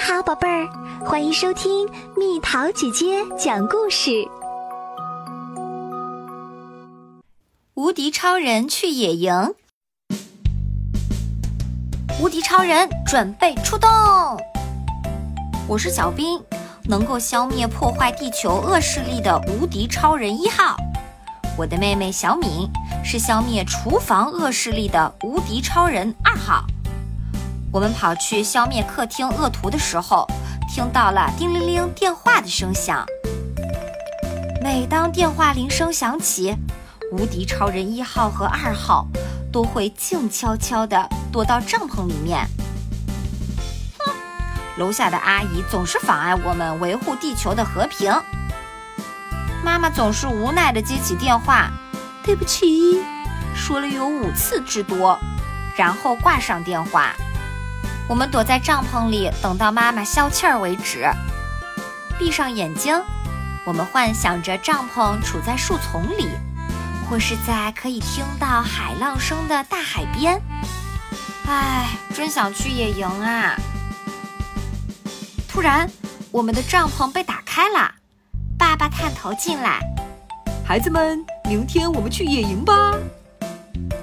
好，宝贝儿，欢迎收听蜜桃姐姐讲故事。无敌超人去野营，无敌超人准备出动。我是小兵，能够消灭破坏地球恶势力的无敌超人一号。我的妹妹小敏是消灭厨房恶势力的无敌超人二号。我们跑去消灭客厅恶徒的时候，听到了叮铃铃电话的声响。每当电话铃声响起，无敌超人一号和二号都会静悄悄地躲到帐篷里面。哼，楼下的阿姨总是妨碍我们维护地球的和平。妈妈总是无奈地接起电话，对不起，说了有五次之多，然后挂上电话。我们躲在帐篷里，等到妈妈消气儿为止。闭上眼睛，我们幻想着帐篷处在树丛里，或是在可以听到海浪声的大海边。唉，真想去野营啊！突然，我们的帐篷被打开了，爸爸探头进来：“孩子们，明天我们去野营吧！”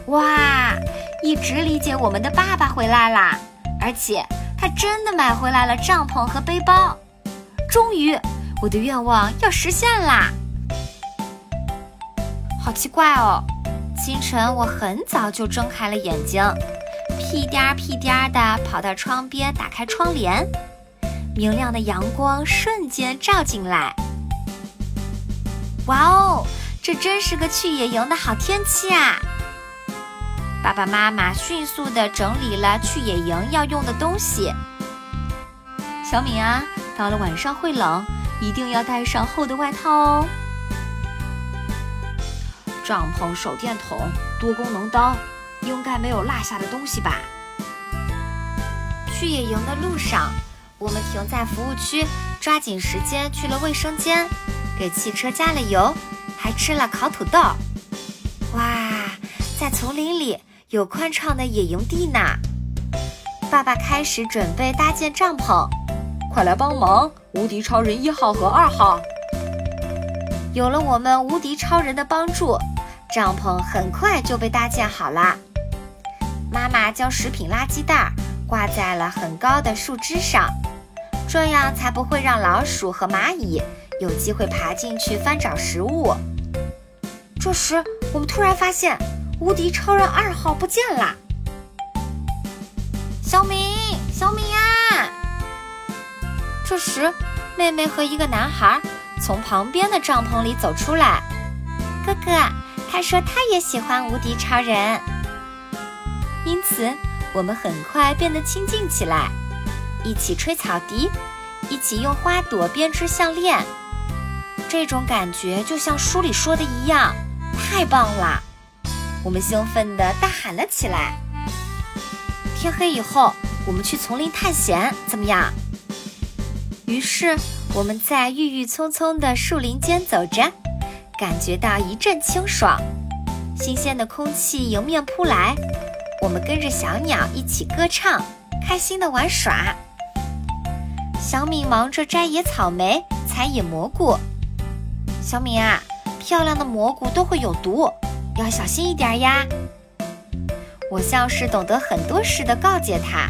哇，一直理解我们的爸爸回来啦！而且他真的买回来了帐篷和背包，终于我的愿望要实现啦！好奇怪哦，清晨我很早就睁开了眼睛，屁颠儿屁颠儿的跑到窗边，打开窗帘，明亮的阳光瞬间照进来。哇哦，这真是个去野营的好天气啊！爸爸妈妈迅速地整理了去野营要用的东西。小敏啊，到了晚上会冷，一定要带上厚的外套哦。帐篷、手电筒、多功能刀，应该没有落下的东西吧？去野营的路上，我们停在服务区，抓紧时间去了卫生间，给汽车加了油，还吃了烤土豆。哇，在丛林里。有宽敞的野营地呢。爸爸开始准备搭建帐篷，快来帮忙！无敌超人一号和二号。有了我们无敌超人的帮助，帐篷很快就被搭建好了。妈妈将食品垃圾袋挂在了很高的树枝上，这样才不会让老鼠和蚂蚁有机会爬进去翻找食物。这时，我们突然发现。无敌超人二号不见啦，小敏，小敏啊！这时，妹妹和一个男孩从旁边的帐篷里走出来。哥哥，他说他也喜欢无敌超人，因此我们很快变得亲近起来，一起吹草笛，一起用花朵编织项链。这种感觉就像书里说的一样，太棒了！我们兴奋地大喊了起来。天黑以后，我们去丛林探险，怎么样？于是我们在郁郁葱葱的树林间走着，感觉到一阵清爽，新鲜的空气迎面扑来。我们跟着小鸟一起歌唱，开心地玩耍。小敏忙着摘野草莓、采野蘑菇。小敏啊，漂亮的蘑菇都会有毒。要小心一点呀！我像是懂得很多似的告诫他。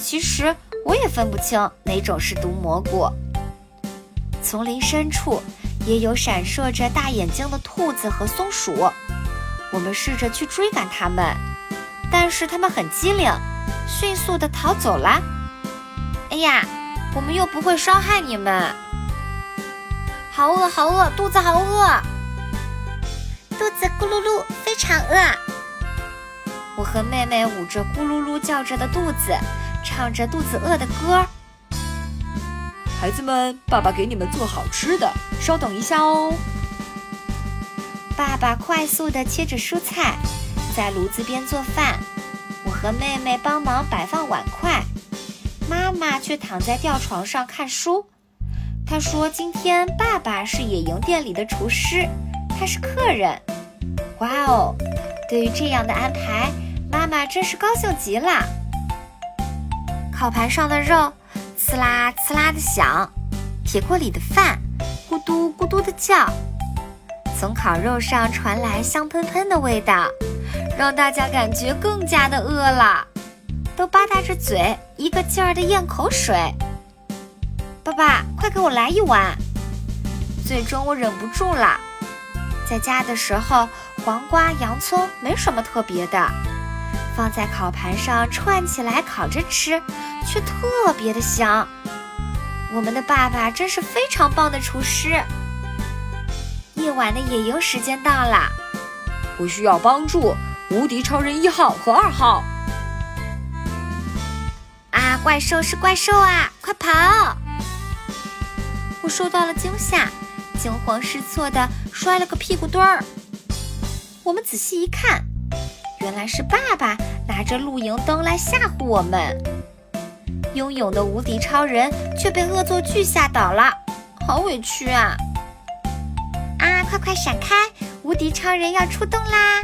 其实我也分不清哪种是毒蘑菇。丛林深处也有闪烁着大眼睛的兔子和松鼠。我们试着去追赶它们，但是它们很机灵，迅速地逃走了。哎呀，我们又不会伤害你们。好饿，好饿，肚子好饿。肚子咕噜噜，非常饿。我和妹妹捂着咕噜噜叫着的肚子，唱着肚子饿的歌。孩子们，爸爸给你们做好吃的，稍等一下哦。爸爸快速地切着蔬菜，在炉子边做饭。我和妹妹帮忙摆放碗筷，妈妈却躺在吊床上看书。她说：“今天爸爸是野营店里的厨师。”他是客人，哇哦！对于这样的安排，妈妈真是高兴极了。烤盘上的肉，刺啦刺啦的响，铁锅里的饭咕嘟咕嘟的叫，从烤肉上传来香喷喷的味道，让大家感觉更加的饿了，都吧嗒着嘴，一个劲儿的咽口水。爸爸，快给我来一碗！最终我忍不住了。在家的时候，黄瓜、洋葱没什么特别的，放在烤盘上串起来烤着吃，却特别的香。我们的爸爸真是非常棒的厨师。夜晚的野营时间到了，我需要帮助，无敌超人一号和二号。啊，怪兽是怪兽啊，快跑！我受到了惊吓，惊慌失措地摔了个屁股墩儿。我们仔细一看，原来是爸爸拿着露营灯来吓唬我们。英勇的无敌超人却被恶作剧吓倒了，好委屈啊！啊，快快闪开！无敌超人要出动啦！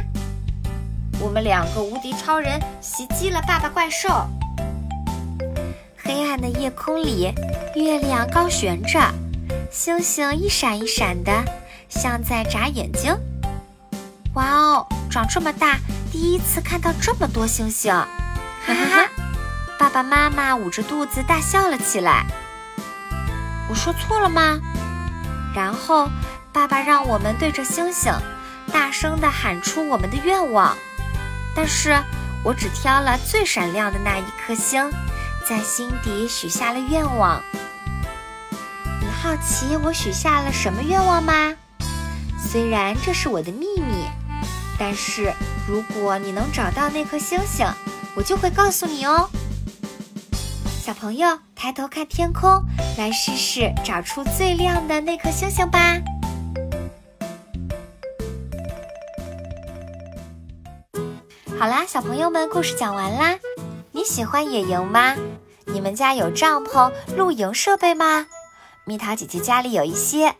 我们两个无敌超人袭击了爸爸怪兽。黑暗的夜空里，月亮高悬着。星星一闪一闪的，像在眨眼睛。哇哦，长这么大，第一次看到这么多星星！哈哈哈！爸爸妈妈捂着肚子大笑了起来。我说错了吗？然后爸爸让我们对着星星，大声地喊出我们的愿望。但是我只挑了最闪亮的那一颗星，在心底许下了愿望。你好奇我许下了什么愿望吗？虽然这是我的秘密，但是如果你能找到那颗星星，我就会告诉你哦。小朋友，抬头看天空，来试试找出最亮的那颗星星吧。好啦，小朋友们，故事讲完啦。你喜欢野营吗？你们家有帐篷、露营设备吗？蜜桃姐姐家里有一些，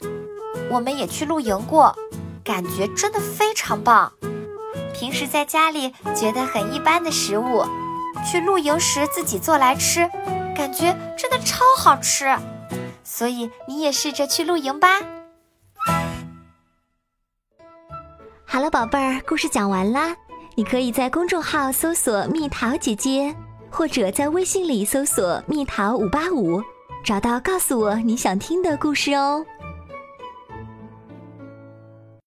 我们也去露营过，感觉真的非常棒。平时在家里觉得很一般的食物，去露营时自己做来吃，感觉真的超好吃。所以你也试着去露营吧。好了，宝贝儿，故事讲完啦。你可以在公众号搜索“蜜桃姐姐”，或者在微信里搜索“蜜桃五八五”。找到，告诉我你想听的故事哦。